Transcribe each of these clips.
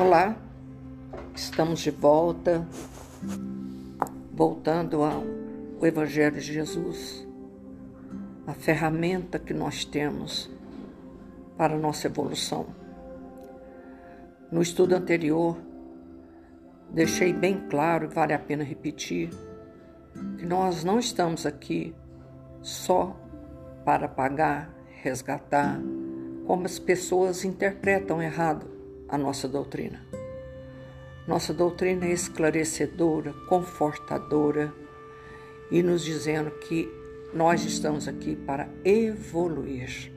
Olá, estamos de volta, voltando ao Evangelho de Jesus, a ferramenta que nós temos para a nossa evolução. No estudo anterior, deixei bem claro, e vale a pena repetir, que nós não estamos aqui só para pagar, resgatar, como as pessoas interpretam errado a nossa doutrina. Nossa doutrina é esclarecedora, confortadora e nos dizendo que nós estamos aqui para evoluir.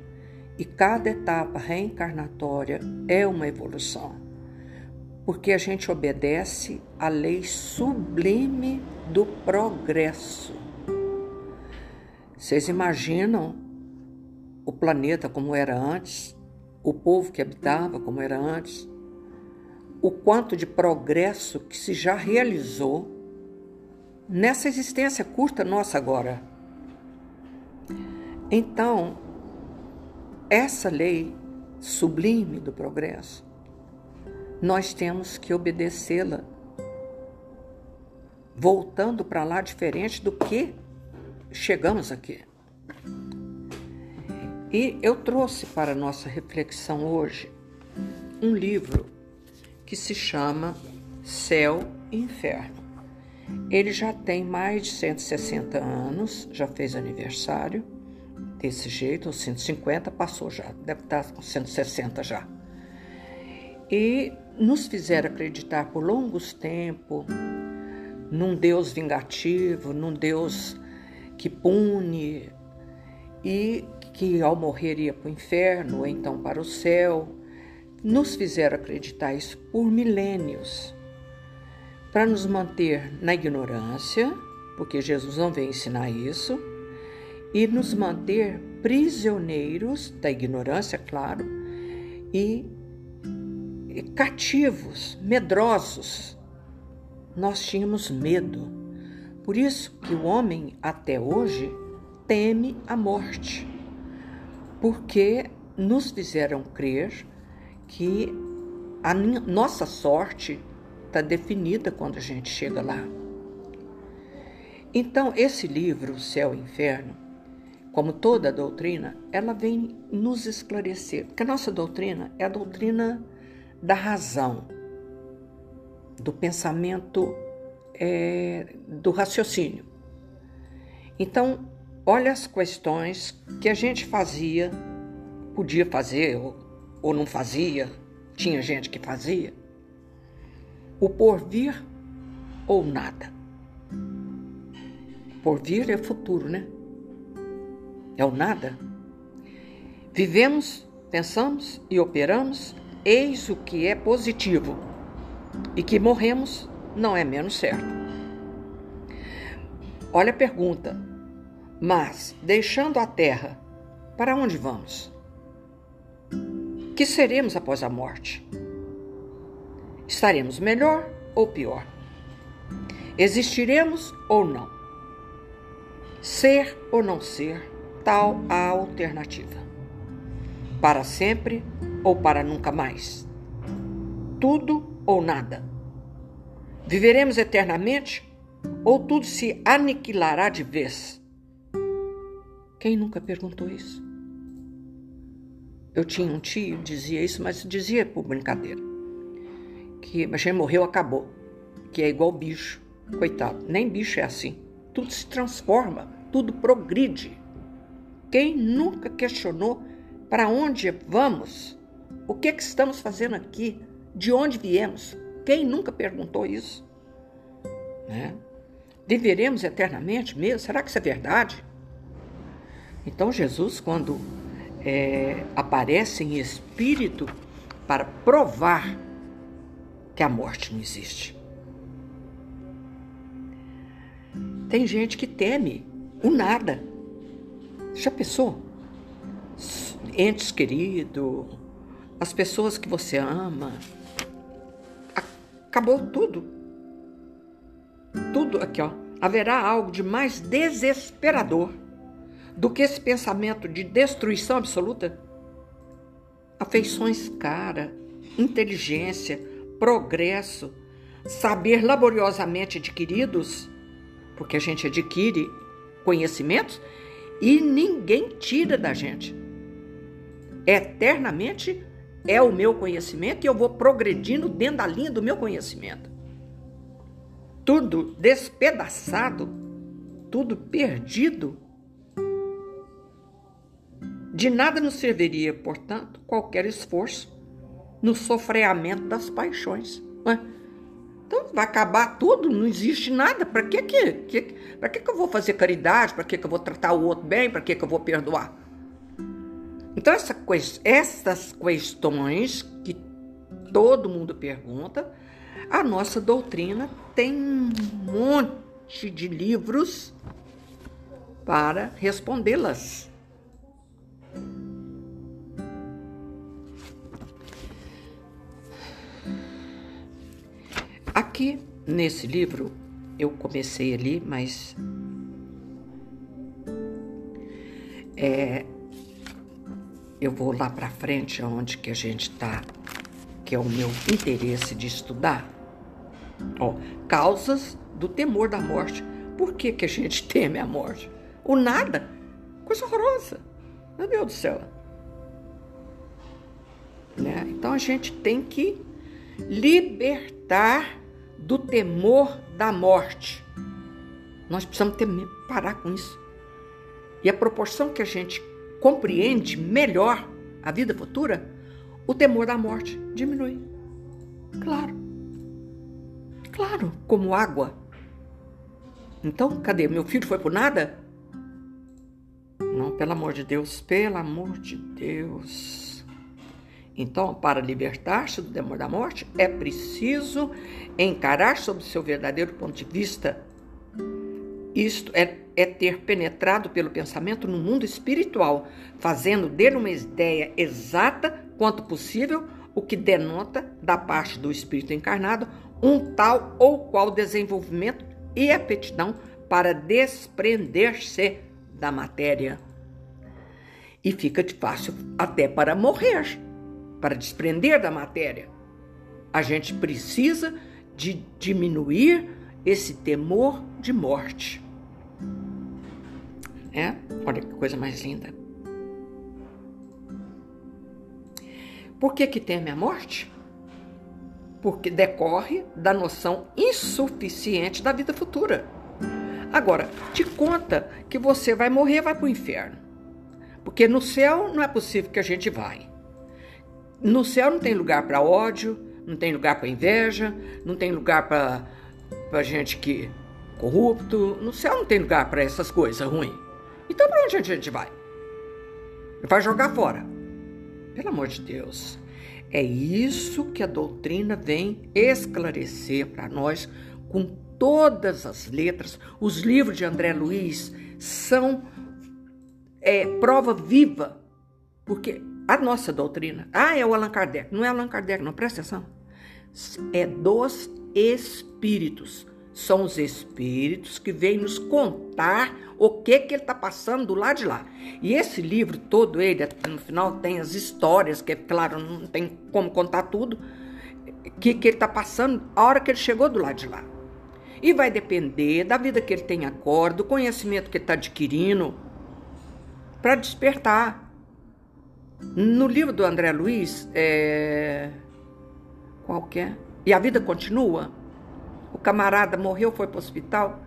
E cada etapa reencarnatória é uma evolução, porque a gente obedece à lei sublime do progresso. Vocês imaginam o planeta como era antes? O povo que habitava como era antes, o quanto de progresso que se já realizou nessa existência curta nossa agora. Então, essa lei sublime do progresso, nós temos que obedecê-la, voltando para lá diferente do que chegamos aqui. E eu trouxe para nossa reflexão hoje um livro que se chama Céu e Inferno. Ele já tem mais de 160 anos, já fez aniversário desse jeito, os 150 passou já, deve estar com 160 já. E nos fizeram acreditar por longos tempos num Deus vingativo, num Deus que pune e que ao morrer ia para o inferno ou então para o céu. Nos fizeram acreditar isso por milênios, para nos manter na ignorância, porque Jesus não veio ensinar isso, e nos manter prisioneiros da ignorância, claro, e cativos, medrosos. Nós tínhamos medo. Por isso que o homem até hoje teme a morte porque nos fizeram crer que a nossa sorte está definida quando a gente chega lá. Então, esse livro, Céu e Inferno, como toda a doutrina, ela vem nos esclarecer, porque a nossa doutrina é a doutrina da razão, do pensamento, é, do raciocínio. Então, Olha as questões que a gente fazia, podia fazer ou, ou não fazia, tinha gente que fazia. O porvir ou nada. Porvir é futuro, né? É o nada. Vivemos, pensamos e operamos, eis o que é positivo. E que morremos não é menos certo. Olha a pergunta: mas, deixando a terra, para onde vamos? Que seremos após a morte? Estaremos melhor ou pior? Existiremos ou não? Ser ou não ser, tal a alternativa. Para sempre ou para nunca mais? Tudo ou nada? Viveremos eternamente ou tudo se aniquilará de vez? Quem nunca perguntou isso? Eu tinha um tio dizia isso, mas dizia por brincadeira. Que a gente morreu, acabou. Que é igual bicho. Coitado, nem bicho é assim. Tudo se transforma, tudo progride. Quem nunca questionou para onde vamos? O que, é que estamos fazendo aqui? De onde viemos? Quem nunca perguntou isso? Né? Viveremos eternamente mesmo? Será que isso é verdade? Então, Jesus, quando é, aparece em espírito para provar que a morte não existe. Tem gente que teme o nada. Já pensou? Entes queridos, as pessoas que você ama. Acabou tudo. Tudo aqui, ó. Haverá algo de mais desesperador do que esse pensamento de destruição absoluta? Afeições cara, inteligência, progresso, saber laboriosamente adquiridos, porque a gente adquire conhecimentos e ninguém tira da gente. Eternamente é o meu conhecimento e eu vou progredindo dentro da linha do meu conhecimento. Tudo despedaçado, tudo perdido. De nada nos serviria, portanto, qualquer esforço no sofreamento das paixões. Né? Então vai acabar tudo, não existe nada. Para que que, que, que que eu vou fazer caridade? Para que que eu vou tratar o outro bem? Para que que eu vou perdoar? Então essa, essas questões que todo mundo pergunta, a nossa doutrina tem um monte de livros para respondê-las. Aqui nesse livro eu comecei ali, mas é, eu vou lá para frente, onde que a gente está, que é o meu interesse de estudar. Ó, causas do temor da morte. Por que, que a gente teme a morte? O nada. Coisa horrorosa. Meu Deus do céu. Né? Então a gente tem que libertar do temor da morte. Nós precisamos ter, parar com isso. E a proporção que a gente compreende melhor a vida futura, o temor da morte diminui. Claro. Claro, como água. Então, cadê? Meu filho foi por nada? Não, pelo amor de Deus, pelo amor de Deus. Então, para libertar-se do temor da morte, é preciso encarar sob seu verdadeiro ponto de vista. Isto é, é ter penetrado pelo pensamento no mundo espiritual, fazendo dele uma ideia exata quanto possível, o que denota, da parte do espírito encarnado, um tal ou qual desenvolvimento e aptidão para desprender-se da matéria. E fica de fácil até para morrer para desprender da matéria. A gente precisa de diminuir esse temor de morte. É? Olha que coisa mais linda. Por que, que teme a morte? Porque decorre da noção insuficiente da vida futura. Agora, te conta que você vai morrer, vai para o inferno. Porque no céu não é possível que a gente vai. No céu não tem lugar para ódio, não tem lugar para inveja, não tem lugar para gente que corrupto. No céu não tem lugar para essas coisas ruins. Então para onde a gente vai? Vai jogar fora. Pelo amor de Deus. É isso que a doutrina vem esclarecer para nós com todas as letras. Os livros de André Luiz são é, prova viva, porque a nossa doutrina. Ah, é o Allan Kardec. Não é Allan Kardec, não, presta atenção. É dos espíritos. São os espíritos que vêm nos contar o que, que ele está passando do lado de lá. E esse livro todo, ele, no final, tem as histórias, que, claro, não tem como contar tudo, que, que ele está passando a hora que ele chegou do lado de lá. E vai depender da vida que ele tem agora, do conhecimento que ele está adquirindo, para despertar. No livro do André Luiz, é... qual que é? E a vida continua. O camarada morreu, foi para o hospital,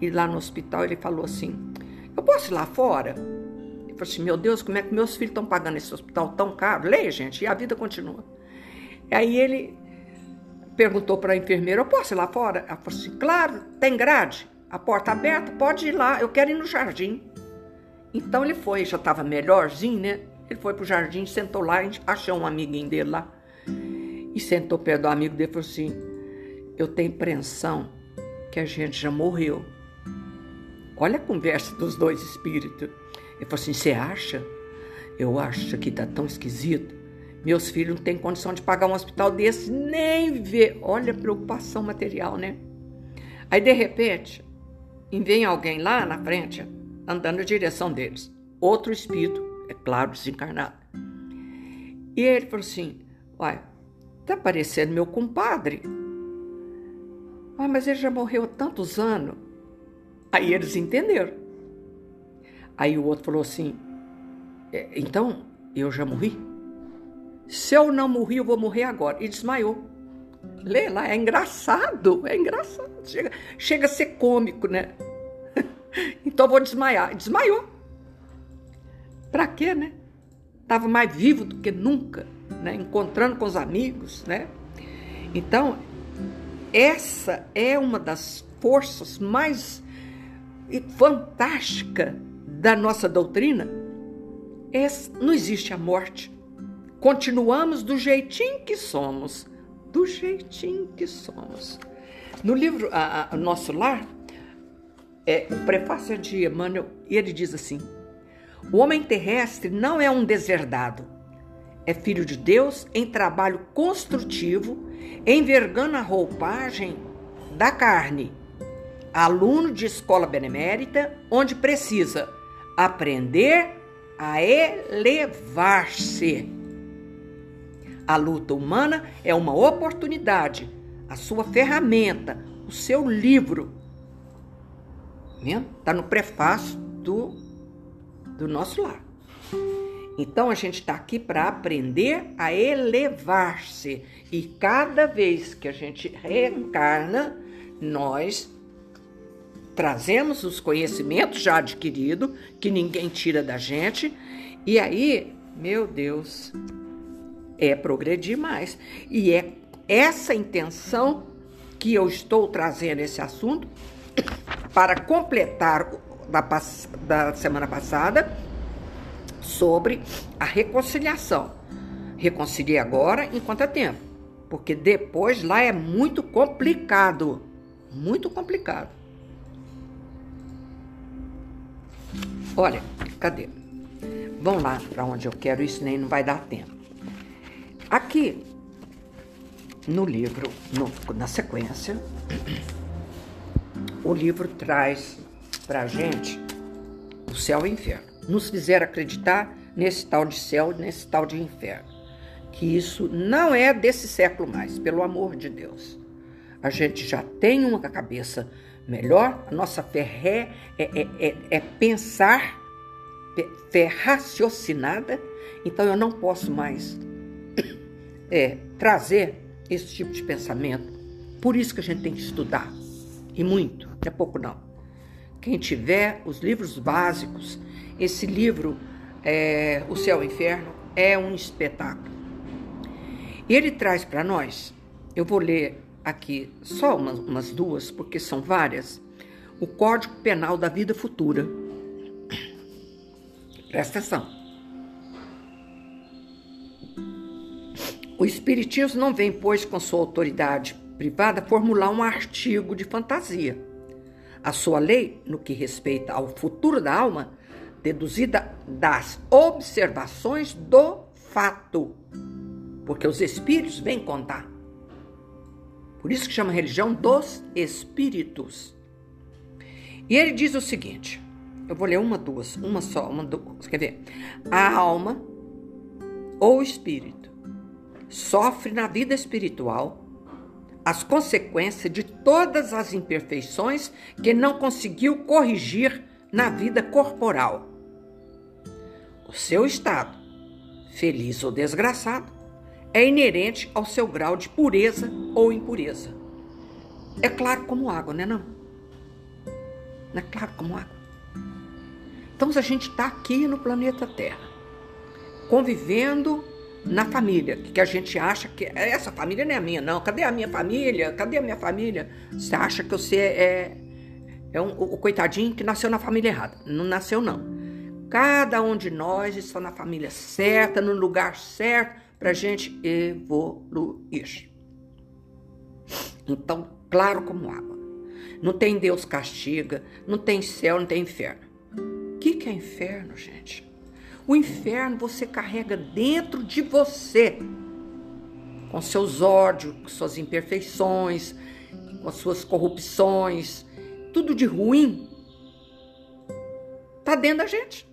e lá no hospital ele falou assim: Eu posso ir lá fora? Ele falou assim: Meu Deus, como é que meus filhos estão pagando esse hospital tão caro? Leia, gente, e a vida continua. Aí ele perguntou para a enfermeira: Eu posso ir lá fora? Ela falou assim: Claro, tem grade, a porta aberta, pode ir lá, eu quero ir no jardim. Então ele foi, já estava melhorzinho, né? Ele foi pro jardim, sentou lá, achou um amiguinho dele lá. E sentou perto do amigo dele e falou assim: Eu tenho impressão que a gente já morreu. Olha a conversa dos dois espíritos. Ele falou assim: Você acha? Eu acho que tá tão esquisito. Meus filhos não têm condição de pagar um hospital desse, nem ver. Olha a preocupação material, né? Aí, de repente, vem alguém lá na frente, andando na direção deles. Outro espírito é claro, desencarnado. E ele falou assim: Uai, Tá parecendo meu compadre. Ah, mas ele já morreu há tantos anos. Aí eles entenderam. Aí o outro falou assim: é, então eu já morri? Se eu não morri, eu vou morrer agora. E desmaiou. Lê lá, é engraçado, é engraçado. Chega, chega a ser cômico, né? então eu vou desmaiar. Desmaiou. Pra quê, né? Tava mais vivo do que nunca, né? Encontrando com os amigos, né? Então, essa é uma das forças mais fantásticas da nossa doutrina. É, não existe a morte. Continuamos do jeitinho que somos. Do jeitinho que somos. No livro a, a, Nosso Lar, é, o prefácio é de Emmanuel, e ele diz assim: O homem terrestre não é um deserdado, é filho de Deus em trabalho construtivo, envergando a roupagem da carne, aluno de escola benemérita, onde precisa aprender a elevar-se. A luta humana é uma oportunidade, a sua ferramenta, o seu livro. Está no prefácio do, do nosso lar. Então a gente está aqui para aprender a elevar-se. E cada vez que a gente reencarna, nós trazemos os conhecimentos já adquiridos, que ninguém tira da gente, e aí, meu Deus, é progredir mais. E é essa intenção que eu estou trazendo esse assunto para completar da, da semana passada sobre a reconciliação. Reconcilie agora enquanto é tempo, porque depois lá é muito complicado. Muito complicado. Olha, cadê? Vamos lá para onde eu quero, isso nem não vai dar tempo. Aqui no livro, no, na sequência, o livro traz para a gente o céu e o inferno. Nos fizeram acreditar nesse tal de céu, nesse tal de inferno. Que isso não é desse século mais, pelo amor de Deus. A gente já tem uma cabeça melhor, a nossa fé é, é, é, é pensar, fé raciocinada, então eu não posso mais é, trazer esse tipo de pensamento. Por isso que a gente tem que estudar, e muito, não é pouco não. Quem tiver os livros básicos, esse livro, é, O Céu e o Inferno, é um espetáculo. E ele traz para nós, eu vou ler aqui só umas, umas duas, porque são várias, o Código Penal da Vida Futura. Presta atenção. O Espiritismo não vem, pois, com sua autoridade privada, formular um artigo de fantasia. A sua lei, no que respeita ao futuro da alma, deduzida das observações do fato, porque os espíritos vêm contar. Por isso que chama religião dos espíritos. E ele diz o seguinte: eu vou ler uma, duas, uma só, uma, duas. Quer ver? A alma ou espírito sofre na vida espiritual as consequências de todas as imperfeições que não conseguiu corrigir na vida corporal. O seu estado, feliz ou desgraçado, é inerente ao seu grau de pureza ou impureza. É claro como água, né não? Não é claro como água? Então a gente está aqui no planeta Terra, convivendo na família, que a gente acha que essa família não é minha, não. Cadê a minha família? Cadê a minha família? Você acha que você é, é um, o coitadinho que nasceu na família errada. Não nasceu, não. Cada um de nós está na família certa, no lugar certo, para a gente evoluir. Então, claro como água. Não tem Deus castiga, não tem céu, não tem inferno. O que, que é inferno, gente? O inferno você carrega dentro de você, com seus ódios, com suas imperfeições, com as suas corrupções, tudo de ruim. Tá dentro da gente.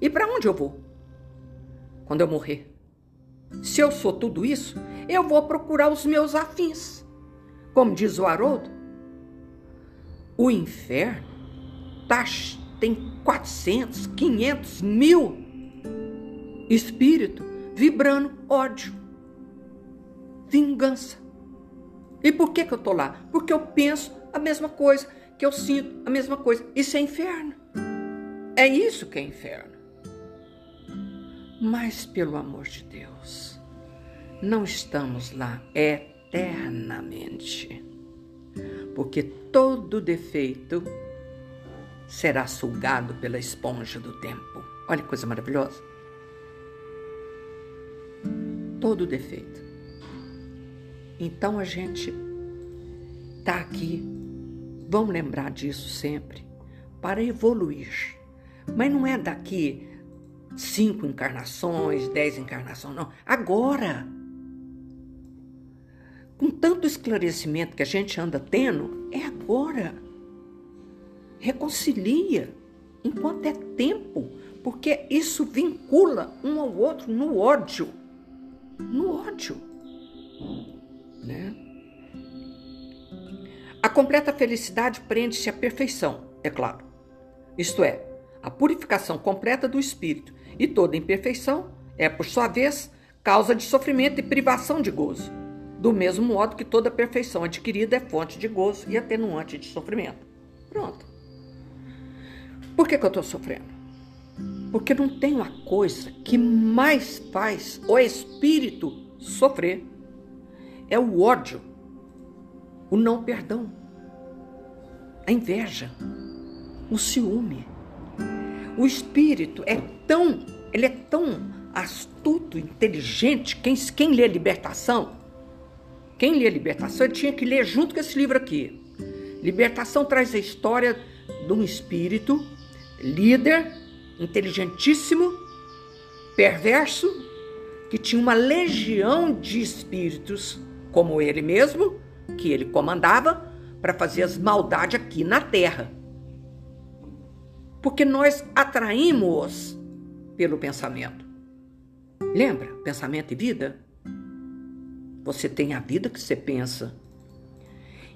E para onde eu vou? Quando eu morrer? Se eu sou tudo isso, eu vou procurar os meus afins. Como diz o Haroldo, o inferno tá, tem 400, 500 mil espíritos vibrando ódio, vingança. E por que, que eu tô lá? Porque eu penso a mesma coisa, que eu sinto a mesma coisa. Isso é inferno. É isso que é inferno. Mas, pelo amor de Deus, não estamos lá eternamente. Porque todo defeito será sugado pela esponja do tempo. Olha que coisa maravilhosa. Todo defeito. Então a gente está aqui, vamos lembrar disso sempre, para evoluir. Mas não é daqui cinco encarnações, dez encarnações, não. Agora! Com tanto esclarecimento que a gente anda tendo, é agora. Reconcilia enquanto é tempo, porque isso vincula um ao outro no ódio. No ódio. Né? A completa felicidade prende-se à perfeição, é claro. Isto é, a purificação completa do espírito, e toda imperfeição é, por sua vez, causa de sofrimento e privação de gozo, do mesmo modo que toda perfeição adquirida é fonte de gozo e atenuante de sofrimento. Pronto. Por que, que eu estou sofrendo? Porque não tem uma coisa que mais faz o espírito sofrer. É o ódio, o não perdão, a inveja, o ciúme. O espírito é tão, ele é tão astuto, inteligente. Quem, quem lê Libertação, quem lê Libertação, ele tinha que ler junto com esse livro aqui. Libertação traz a história de um espírito líder, inteligentíssimo, perverso, que tinha uma legião de espíritos, como ele mesmo, que ele comandava, para fazer as maldades aqui na terra porque nós atraímos pelo pensamento. Lembra? Pensamento e vida? Você tem a vida que você pensa.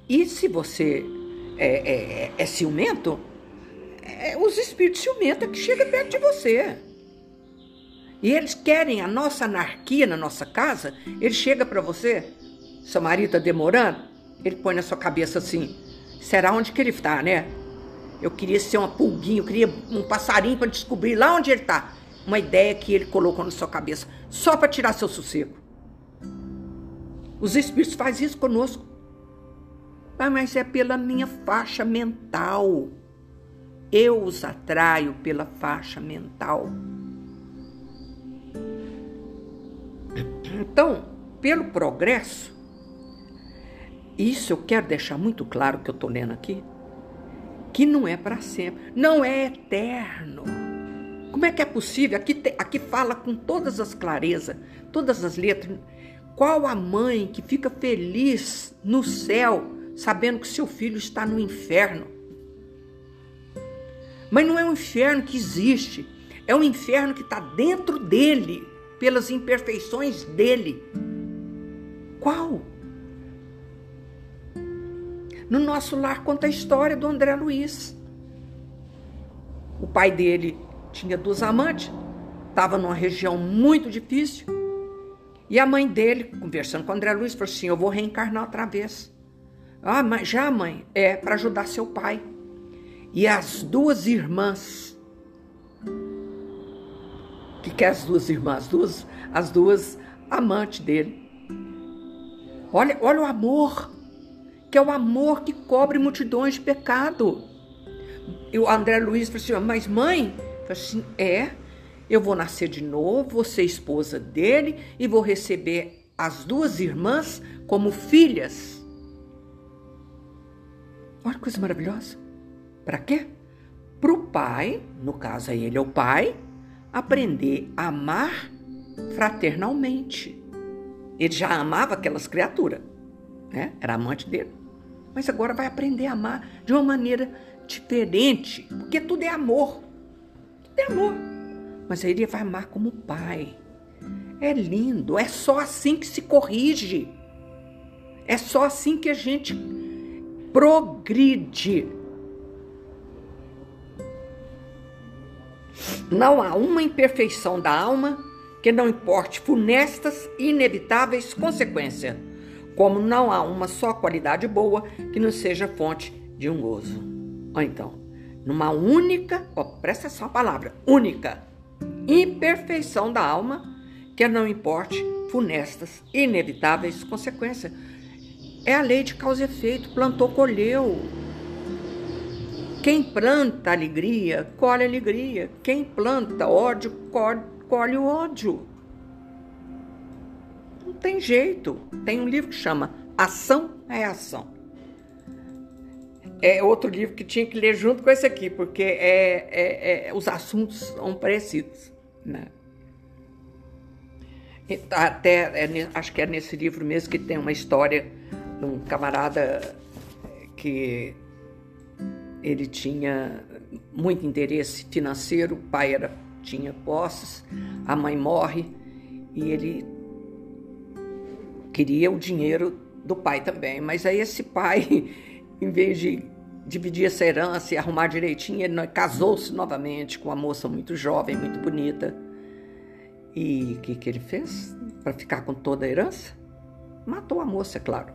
E se você é, é, é ciumento, é, os espíritos ciumentos é que chegam perto de você. E eles querem a nossa anarquia na nossa casa. Ele chega para você, seu marido está demorando, ele põe na sua cabeça assim: será onde que ele está, né? Eu queria ser uma pulguinha, eu queria um passarinho para descobrir lá onde ele está. Uma ideia que ele colocou na sua cabeça, só para tirar seu sossego. Os espíritos fazem isso conosco. Ah, mas é pela minha faixa mental. Eu os atraio pela faixa mental. Então, pelo progresso, isso eu quero deixar muito claro que eu estou lendo aqui que não é para sempre, não é eterno. Como é que é possível? Aqui, te, aqui fala com todas as clarezas, todas as letras. Qual a mãe que fica feliz no céu, sabendo que seu filho está no inferno? Mas não é um inferno que existe, é um inferno que está dentro dele, pelas imperfeições dele. Qual? No nosso lar conta a história do André Luiz. O pai dele tinha duas amantes, estava numa região muito difícil. E a mãe dele, conversando com o André Luiz, falou assim: Eu vou reencarnar outra vez. Ah, mas já, mãe, é para ajudar seu pai. E as duas irmãs. O que, que é as duas irmãs? As duas, as duas amantes dele. Olha, olha o amor que é o amor que cobre multidões de pecado. E o André Luiz falou assim: Mas mãe, falei assim, é, eu vou nascer de novo, vou ser esposa dele e vou receber as duas irmãs como filhas. Olha que coisa maravilhosa. Para quê? Para o pai, no caso aí ele é o pai, aprender a amar fraternalmente. Ele já amava aquelas criaturas, né? Era amante dele mas agora vai aprender a amar de uma maneira diferente, porque tudo é amor. Tudo é amor. Mas aí ele vai amar como pai. É lindo, é só assim que se corrige. É só assim que a gente progride. Não há uma imperfeição da alma que não importe funestas e inevitáveis consequências, como não há uma só qualidade boa que não seja fonte de um gozo. Ou então, numa única, ó, presta essa palavra, única imperfeição da alma, que não importe funestas e inevitáveis consequências. É a lei de causa e efeito, plantou, colheu. Quem planta alegria, colhe alegria. Quem planta ódio, colhe, o ódio. Não tem jeito. Tem um livro que chama Ação é Ação. É outro livro que tinha que ler junto com esse aqui, porque é, é, é os assuntos são parecidos. Né? Até, é, acho que é nesse livro mesmo que tem uma história de um camarada que ele tinha muito interesse financeiro, o pai era, tinha posses, a mãe morre e ele queria o dinheiro do pai também. Mas aí esse pai, em vez de dividir essa herança e arrumar direitinho, ele casou-se novamente com uma moça muito jovem, muito bonita. E o que, que ele fez para ficar com toda a herança? Matou a moça, é claro.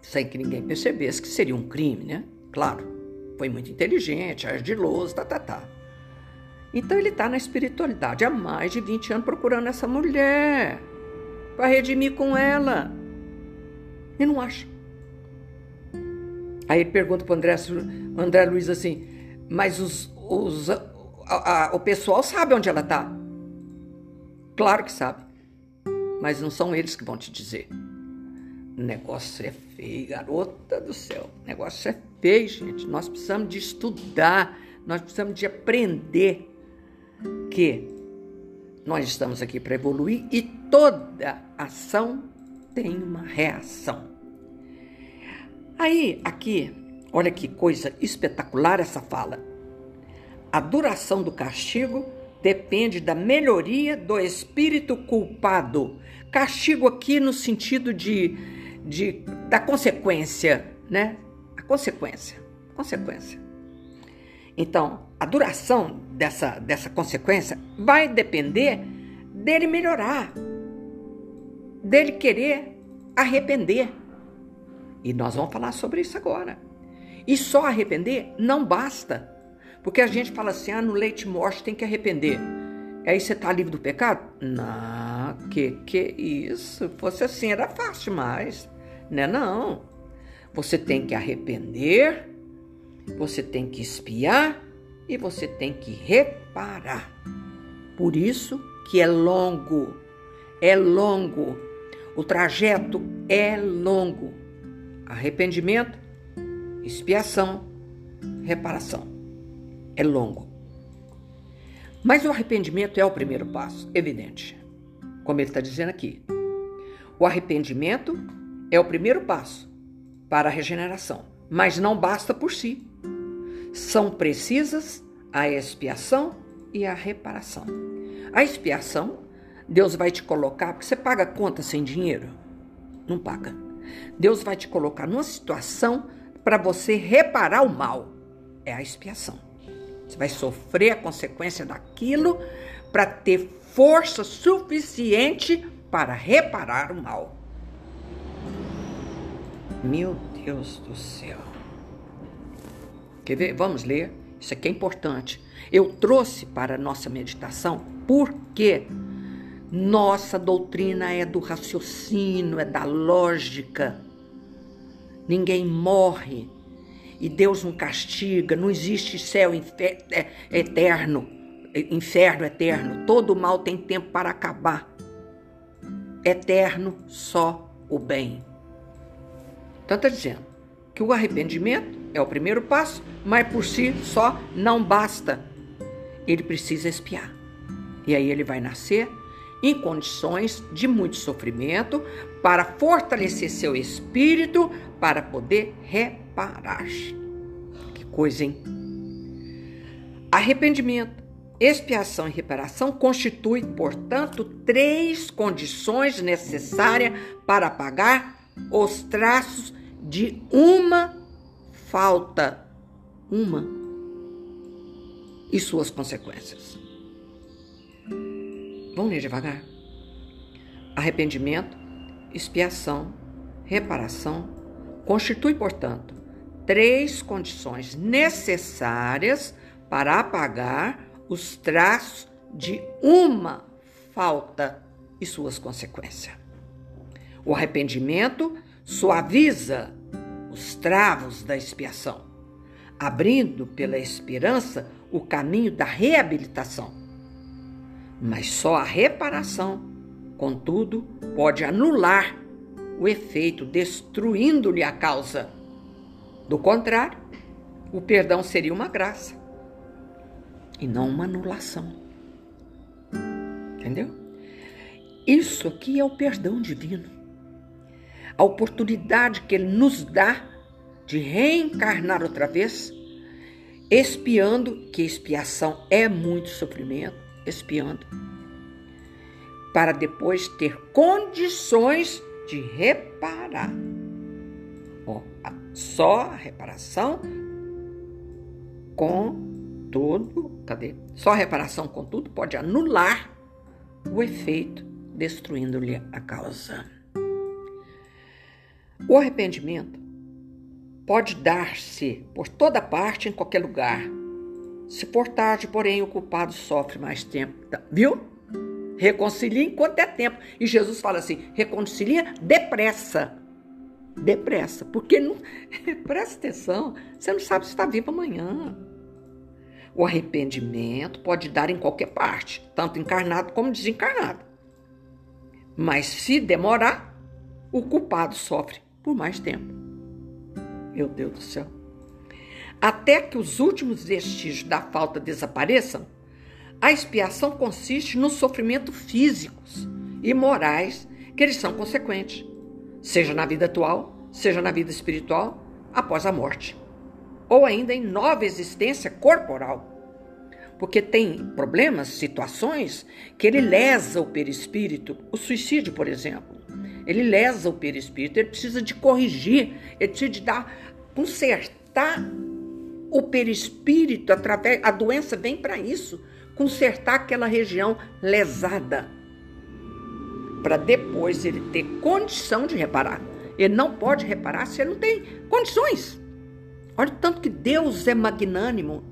Sem que ninguém percebesse que seria um crime, né? Claro. Foi muito inteligente, ardiloso, tá, tá, tá. Então ele está na espiritualidade há mais de 20 anos procurando essa mulher para redimir com ela. E não acha. Aí ele pergunta para o André, André Luiz assim, mas os, os, a, a, o pessoal sabe onde ela está. Claro que sabe. Mas não são eles que vão te dizer. O negócio é feio, garota do céu. O negócio é feio, gente. Nós precisamos de estudar, nós precisamos de aprender que nós estamos aqui para evoluir e toda ação tem uma reação. Aí, aqui, olha que coisa espetacular essa fala. A duração do castigo depende da melhoria do espírito culpado. Castigo aqui no sentido de, de da consequência, né? A consequência, consequência. Então, a duração dessa, dessa consequência vai depender dele melhorar, dele querer arrepender. E nós vamos falar sobre isso agora. E só arrepender não basta. Porque a gente fala assim: ah, no leite morte tem que arrepender. Aí você está livre do pecado? Não, que que isso? Fosse assim era fácil demais. Né? Não. Você tem que arrepender, você tem que espiar e você tem que reparar. Por isso que é longo, é longo. O trajeto é longo arrependimento, expiação, reparação. É longo. Mas o arrependimento é o primeiro passo, evidente. Como ele está dizendo aqui. O arrependimento é o primeiro passo para a regeneração, mas não basta por si. São precisas a expiação e a reparação. A expiação, Deus vai te colocar, porque você paga conta sem dinheiro? Não paga. Deus vai te colocar numa situação para você reparar o mal. É a expiação. Você vai sofrer a consequência daquilo para ter força suficiente para reparar o mal. Meu Deus do céu. Quer ver? Vamos ler. Isso aqui é importante. Eu trouxe para a nossa meditação porque nossa doutrina é do raciocínio, é da lógica. Ninguém morre e Deus não castiga, não existe céu é, eterno, inferno eterno. Todo mal tem tempo para acabar. Eterno só o bem. Então está dizendo que o arrependimento é o primeiro passo, mas por si só não basta. Ele precisa espiar. E aí ele vai nascer em condições de muito sofrimento para fortalecer seu espírito para poder reparar. Que coisa, hein? Arrependimento Expiação e reparação constituem, portanto, três condições necessárias para apagar os traços de uma falta, uma, e suas consequências. Vamos ler devagar. Arrependimento, expiação, reparação constitui, portanto, três condições necessárias para apagar os traços de uma falta e suas consequências. O arrependimento suaviza os travos da expiação, abrindo pela esperança o caminho da reabilitação. Mas só a reparação, contudo, pode anular o efeito, destruindo-lhe a causa. Do contrário, o perdão seria uma graça e não uma anulação. Entendeu? Isso aqui é o perdão divino. A oportunidade que ele nos dá de reencarnar outra vez, expiando, que expiação é muito sofrimento, expiando, para depois ter condições de reparar. Só a reparação com todo, cadê? Só a reparação, contudo, pode anular o efeito, destruindo-lhe a causa. O arrependimento pode dar-se por toda parte, em qualquer lugar. Se for tarde, porém, o culpado sofre mais tempo. Tá, viu? Reconcilia enquanto é tempo. E Jesus fala assim: reconcilia depressa. Depressa. Porque não. Presta atenção, você não sabe se está vivo amanhã. O arrependimento pode dar em qualquer parte, tanto encarnado como desencarnado. Mas se demorar, o culpado sofre por mais tempo. Meu Deus do céu. Até que os últimos vestígios da falta desapareçam, a expiação consiste nos sofrimentos físicos e morais que eles são consequentes, seja na vida atual, seja na vida espiritual, após a morte ou ainda em nova existência corporal. Porque tem problemas, situações que ele lesa o perispírito, o suicídio, por exemplo. Ele lesa o perispírito, ele precisa de corrigir, ele precisa de dar, consertar o perispírito através a doença vem para isso, consertar aquela região lesada para depois ele ter condição de reparar. Ele não pode reparar se ele não tem condições. Olha o tanto que Deus é magnânimo,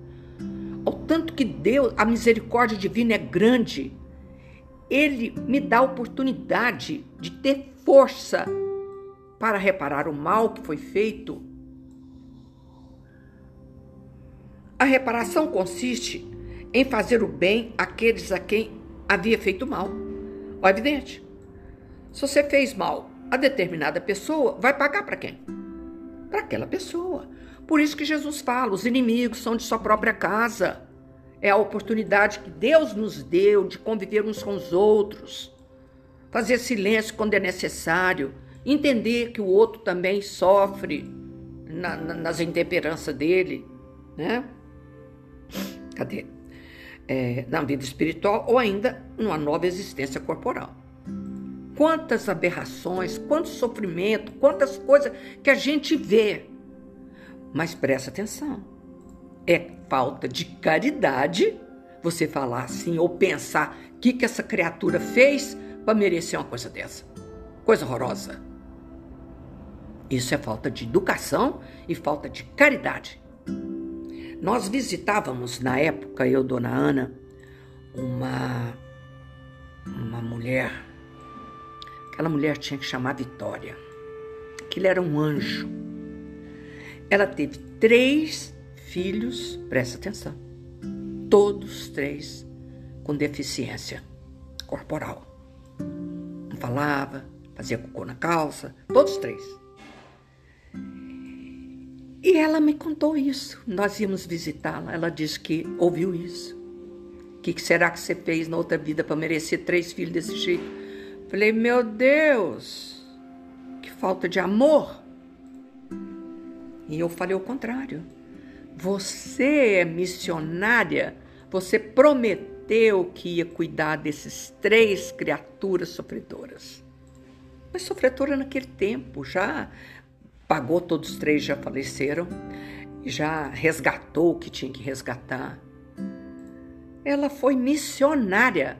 o tanto que Deus, a misericórdia divina é grande. Ele me dá a oportunidade de ter força para reparar o mal que foi feito. A reparação consiste em fazer o bem àqueles a quem havia feito mal. Ó, evidente. Se você fez mal a determinada pessoa, vai pagar para quem? Para aquela pessoa. Por isso que Jesus fala: os inimigos são de sua própria casa. É a oportunidade que Deus nos deu de conviver uns com os outros, fazer silêncio quando é necessário, entender que o outro também sofre na, na, nas intemperanças dele, né? Cadê? É, na vida espiritual ou ainda numa nova existência corporal. Quantas aberrações, quanto sofrimento, quantas coisas que a gente vê mas presta atenção. É falta de caridade você falar assim ou pensar o que, que essa criatura fez para merecer uma coisa dessa. Coisa horrorosa. Isso é falta de educação e falta de caridade. Nós visitávamos na época, eu, dona Ana, uma, uma mulher. Aquela mulher tinha que chamar Vitória. Aquilo era um anjo ela teve três filhos, presta atenção, todos três com deficiência corporal. Não falava, fazia cocô na calça, todos três. E ela me contou isso. Nós íamos visitá-la. Ela disse que ouviu isso. O que será que você fez na outra vida para merecer três filhos desse jeito? Falei, meu Deus, que falta de amor. E eu falei o contrário. Você é missionária, você prometeu que ia cuidar desses três criaturas sofredoras. Mas sofredora naquele tempo, já pagou, todos os três já faleceram, já resgatou o que tinha que resgatar. Ela foi missionária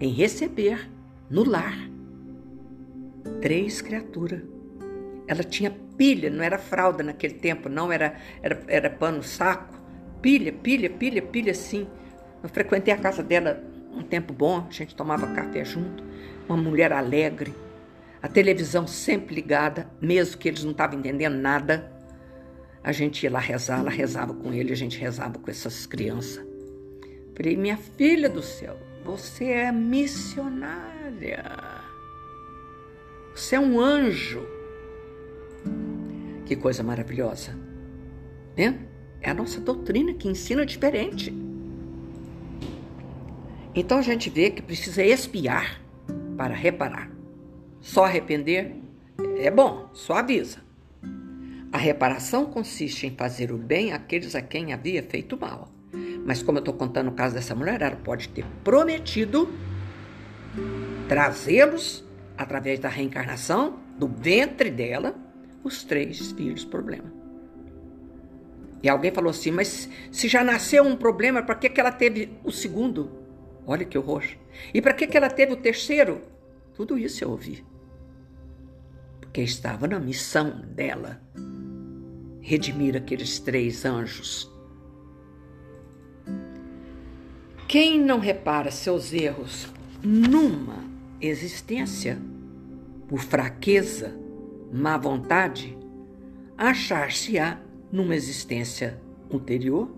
em receber no lar três criaturas. Ela tinha pilha, não era fralda naquele tempo, não era, era, era pano saco. Pilha, pilha, pilha, pilha, sim. Eu frequentei a casa dela um tempo bom, a gente tomava café junto. Uma mulher alegre, a televisão sempre ligada, mesmo que eles não estavam entendendo nada. A gente ia lá rezar, ela rezava com ele, a gente rezava com essas crianças. Falei, minha filha do céu, você é missionária. Você é um anjo. Que coisa maravilhosa. Né? É a nossa doutrina que ensina diferente. Então a gente vê que precisa espiar para reparar. Só arrepender é bom, só avisa. A reparação consiste em fazer o bem àqueles a quem havia feito mal. Mas como eu estou contando o caso dessa mulher, ela pode ter prometido trazê-los através da reencarnação do ventre dela os três filhos problema. E alguém falou assim: mas se já nasceu um problema, para que, que ela teve o segundo? Olha que horror. E para que, que ela teve o terceiro? Tudo isso eu ouvi. Porque estava na missão dela redimir aqueles três anjos. Quem não repara seus erros numa existência, por fraqueza, má vontade, achar-se-á numa existência ulterior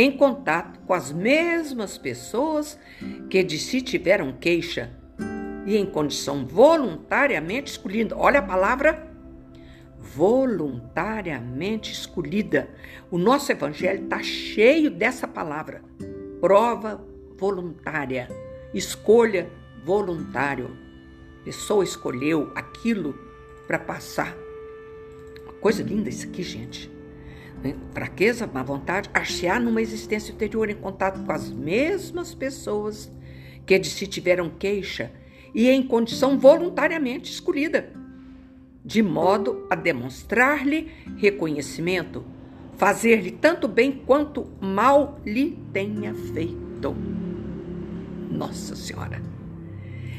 em contato com as mesmas pessoas que de si tiveram queixa e em condição voluntariamente escolhida. Olha a palavra voluntariamente escolhida. O nosso evangelho está cheio dessa palavra. Prova voluntária, escolha voluntário. A pessoa escolheu aquilo para passar. Uma coisa linda isso aqui, gente. Né? Fraqueza, má vontade, achar numa existência anterior em contato com as mesmas pessoas que de si tiveram queixa e em condição voluntariamente escolhida, de modo a demonstrar-lhe reconhecimento, fazer-lhe tanto bem quanto mal lhe tenha feito. Nossa Senhora!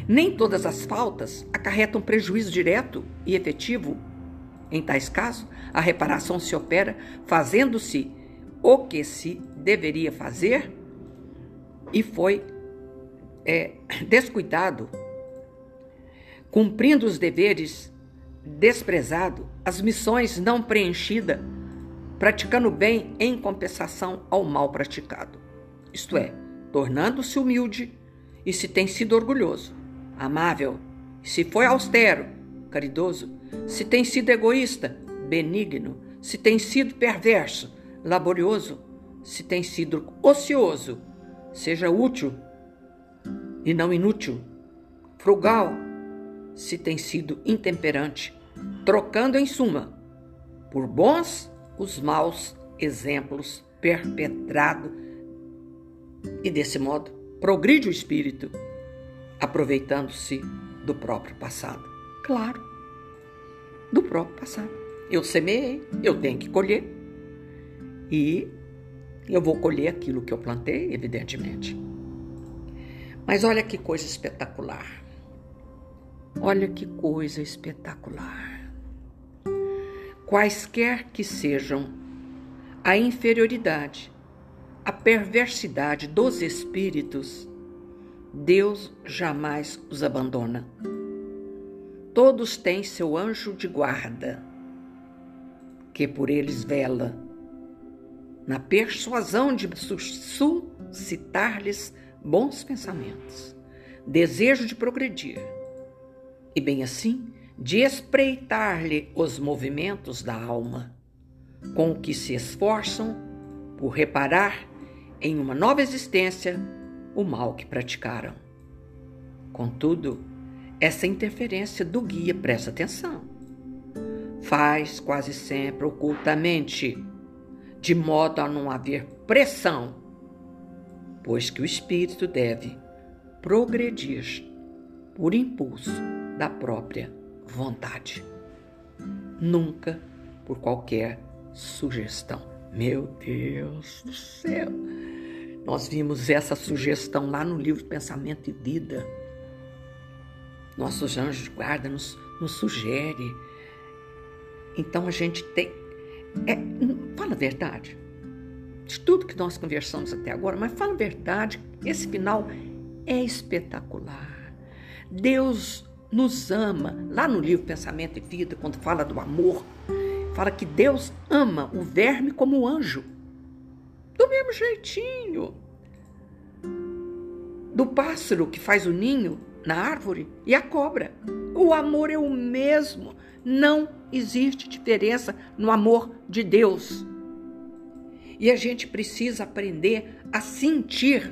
Nem todas as faltas acarretam prejuízo direto e efetivo. Em tais casos, a reparação se opera fazendo-se o que se deveria fazer e foi é, descuidado, cumprindo os deveres desprezado, as missões não preenchidas, praticando bem em compensação ao mal praticado. Isto é, tornando-se humilde e se tem sido orgulhoso, amável, se foi austero, caridoso, se tem sido egoísta, benigno, se tem sido perverso, laborioso, se tem sido ocioso, seja útil e não inútil, frugal, se tem sido intemperante, trocando em suma por bons os maus exemplos perpetrados e desse modo progride o espírito aproveitando-se do próprio passado. Claro, do próprio passado. Eu semeei, eu tenho que colher. E eu vou colher aquilo que eu plantei, evidentemente. Mas olha que coisa espetacular. Olha que coisa espetacular. Quaisquer que sejam a inferioridade, a perversidade dos espíritos, Deus jamais os abandona. Todos têm seu anjo de guarda, que por eles vela, na persuasão de suscitar-lhes bons pensamentos, desejo de progredir, e bem assim, de espreitar-lhe os movimentos da alma, com que se esforçam por reparar em uma nova existência o mal que praticaram. Contudo, essa interferência do guia, presta atenção, faz quase sempre ocultamente, de modo a não haver pressão pois que o espírito deve progredir por impulso da própria vontade, nunca por qualquer sugestão. Meu Deus do céu! Nós vimos essa sugestão lá no livro Pensamento e Vida. Nossos anjos guarda nos, nos sugere. Então a gente tem. É, fala a verdade. De tudo que nós conversamos até agora, mas fala a verdade, esse final é espetacular. Deus nos ama. Lá no livro Pensamento e Vida, quando fala do amor, fala que Deus ama o verme como o anjo. Do mesmo jeitinho. Do pássaro que faz o ninho na árvore e a cobra. O amor é o mesmo. Não existe diferença no amor de Deus. E a gente precisa aprender a sentir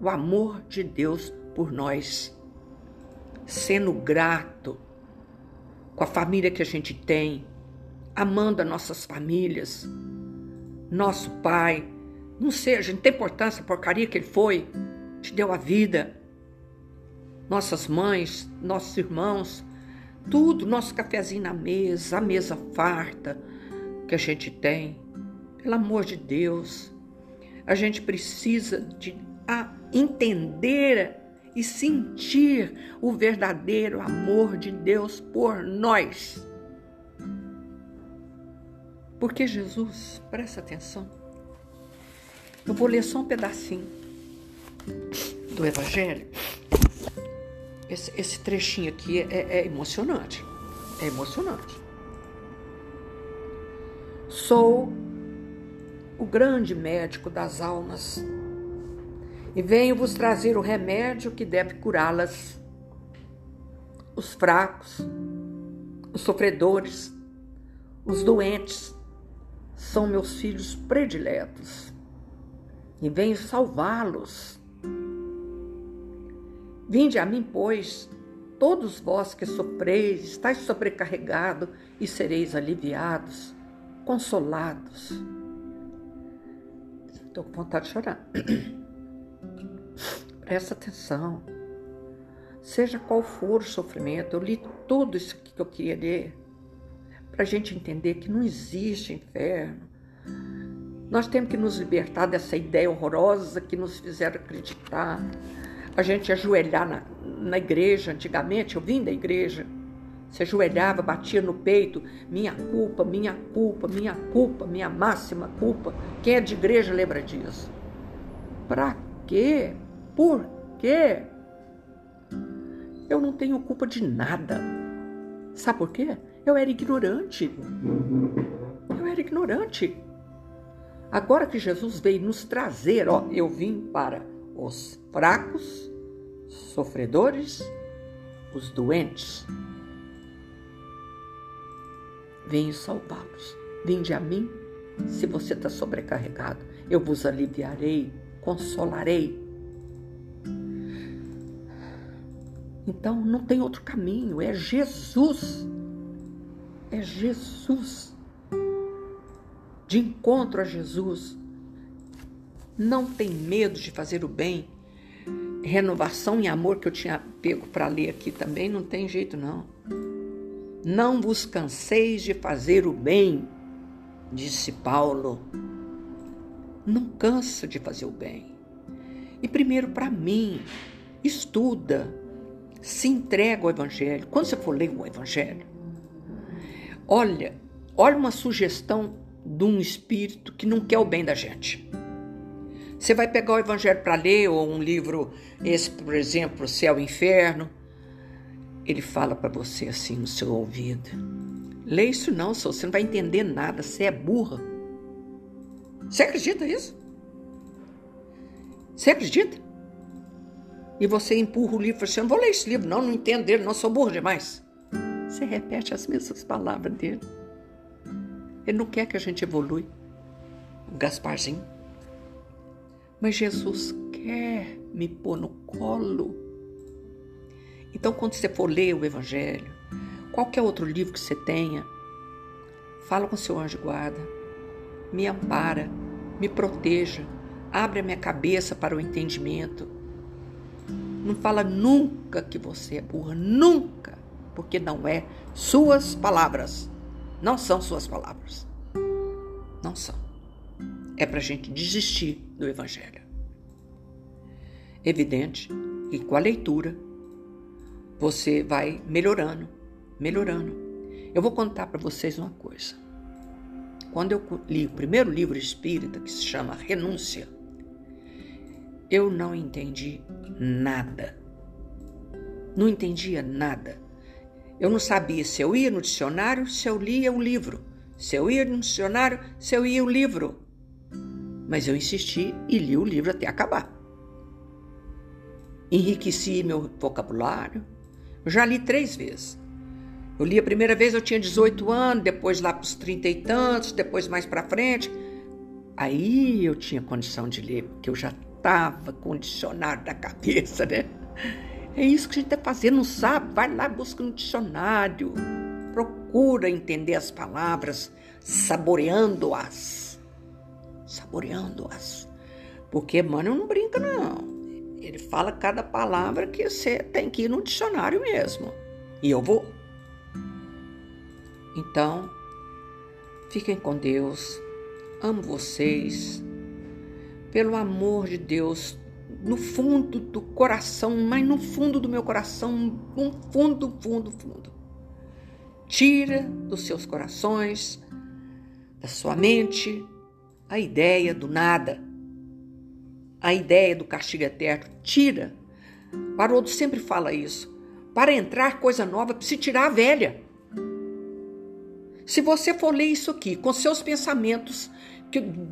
o amor de Deus por nós sendo grato com a família que a gente tem, amando as nossas famílias, nosso pai, não seja, não tem importância a porcaria que ele foi, te deu a vida, nossas mães, nossos irmãos, tudo, nosso cafezinho na mesa, a mesa farta que a gente tem. Pelo amor de Deus, a gente precisa de entender e sentir o verdadeiro amor de Deus por nós. Porque Jesus, presta atenção, eu vou ler só um pedacinho do Evangelho. Esse, esse trechinho aqui é, é emocionante. É emocionante. Sou o grande médico das almas e venho vos trazer o remédio que deve curá-las. Os fracos, os sofredores, os doentes são meus filhos prediletos e venho salvá-los. Vinde a mim, pois, todos vós que sofreis, estáis sobrecarregados e sereis aliviados, consolados. Estou com vontade de chorar. Presta atenção. Seja qual for o sofrimento, eu li tudo isso que eu queria ler para a gente entender que não existe inferno. Nós temos que nos libertar dessa ideia horrorosa que nos fizeram acreditar. A gente ajoelhar na, na igreja, antigamente, eu vim da igreja, se ajoelhava, batia no peito, minha culpa, minha culpa, minha culpa, minha máxima culpa. Quem é de igreja lembra disso. Para quê? Por quê? Eu não tenho culpa de nada. Sabe por quê? Eu era ignorante. Eu era ignorante. Agora que Jesus veio nos trazer, ó, eu vim para os fracos, sofredores, os doentes. Venho salvá-los. Vinde a mim, se você está sobrecarregado, eu vos aliviarei, consolarei. Então não tem outro caminho, é Jesus. É Jesus. De encontro a Jesus. Não tem medo de fazer o bem. Renovação e amor que eu tinha pego para ler aqui também não tem jeito não. Não vos canseis de fazer o bem, disse Paulo. Não cansa de fazer o bem. E primeiro para mim, estuda, se entrega ao Evangelho. Quando você for ler o Evangelho, olha, olha uma sugestão de um espírito que não quer o bem da gente. Você vai pegar o Evangelho para ler, ou um livro, esse, por exemplo, Céu e Inferno. Ele fala para você assim no seu ouvido: Lê isso não, você não vai entender nada, você é burra. Você acredita nisso? Você acredita? e você empurra o livro assim, não vou ler esse livro, não, não entendo dele, não sou burro demais. Você repete as mesmas palavras dele. Ele não quer que a gente evolui. O Gasparzinho. Mas Jesus quer me pôr no colo. Então, quando você for ler o Evangelho, qualquer outro livro que você tenha, fala com seu anjo guarda, me ampara, me proteja, Abre a minha cabeça para o entendimento. Não fala nunca que você é burra, nunca, porque não é suas palavras. Não são suas palavras. Não são. É para a gente desistir do Evangelho. Evidente que com a leitura você vai melhorando, melhorando. Eu vou contar para vocês uma coisa. Quando eu li o primeiro livro espírita, que se chama Renúncia, eu não entendi nada. Não entendia nada. Eu não sabia se eu ia no dicionário, se eu lia o livro. Se eu ia no dicionário, se eu ia o livro. Mas eu insisti e li o livro até acabar. Enriqueci meu vocabulário. Já li três vezes. Eu li a primeira vez, eu tinha 18 anos, depois lá para os 30 e tantos, depois mais para frente. Aí eu tinha condição de ler, porque eu já estava com o dicionário da cabeça, né? É isso que a gente está fazendo, não sabe? Vai lá, busca no dicionário, procura entender as palavras, saboreando-as. Saboreando-as. Porque mano não brinca, não. Ele fala cada palavra que você tem que ir no dicionário mesmo. E eu vou. Então, fiquem com Deus. Amo vocês. Pelo amor de Deus, no fundo do coração, mas no fundo do meu coração, no fundo, fundo, fundo. Tira dos seus corações, da sua mente, a ideia do nada, a ideia do castigo eterno. Tira. Haroldo sempre fala isso. Para entrar coisa nova, precisa tirar a velha. Se você for ler isso aqui com seus pensamentos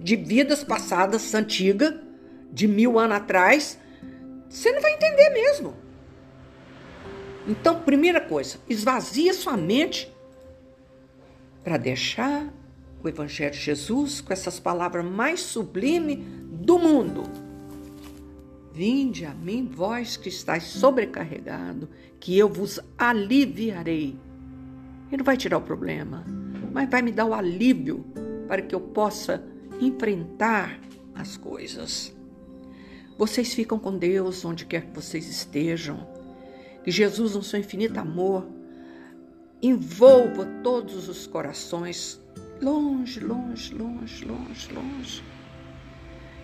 de vidas passadas, antiga, de mil anos atrás, você não vai entender mesmo. Então, primeira coisa, esvazia sua mente para deixar o Evangelho de Jesus com essas palavras mais sublimes do mundo. Vinde a mim, vós que estáis sobrecarregado, que eu vos aliviarei. Ele não vai tirar o problema, mas vai me dar o alívio para que eu possa enfrentar as coisas. Vocês ficam com Deus onde quer que vocês estejam. Que Jesus, no seu infinito amor, envolva todos os corações, longe, longe, longe, longe, longe,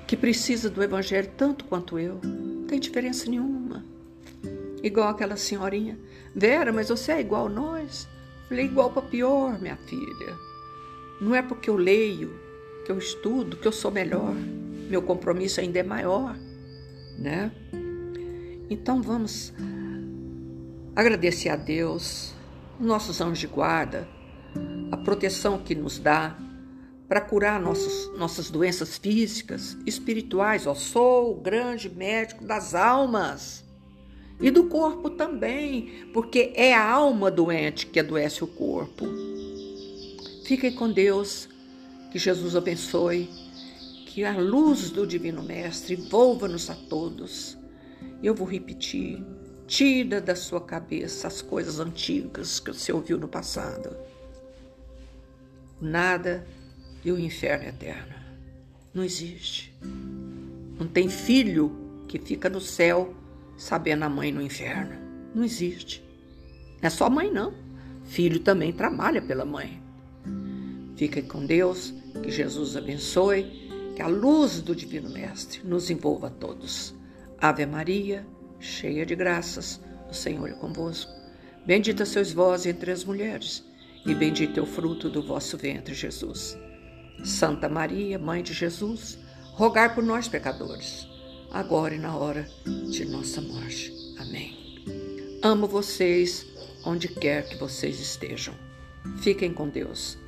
que precisa do Evangelho tanto quanto eu. Não tem diferença nenhuma. Igual aquela senhorinha. Vera, mas você é igual a nós? Falei, igual para pior, minha filha. Não é porque eu leio, que eu estudo, que eu sou melhor. Meu compromisso ainda é maior, né? Então vamos agradecer a Deus, nossos anjos de guarda, a proteção que nos dá para curar nossos, nossas doenças físicas, espirituais. Ó, sou o grande médico das almas e do corpo também, porque é a alma doente que adoece o corpo. Fiquem com Deus, que Jesus abençoe, que a luz do Divino Mestre envolva-nos a todos. Eu vou repetir: tira da sua cabeça as coisas antigas que você ouviu no passado. Nada e o inferno eterno. Não existe. Não tem filho que fica no céu sabendo a mãe no inferno. Não existe. Não é só mãe, não. Filho também trabalha pela mãe. Fiquem com Deus, que Jesus abençoe, que a luz do Divino Mestre nos envolva a todos. Ave Maria, cheia de graças, o Senhor é convosco. Bendita sois vós entre as mulheres, e bendito é o fruto do vosso ventre, Jesus. Santa Maria, Mãe de Jesus, rogai por nós, pecadores agora e na hora de nossa morte. Amém. Amo vocês onde quer que vocês estejam. Fiquem com Deus.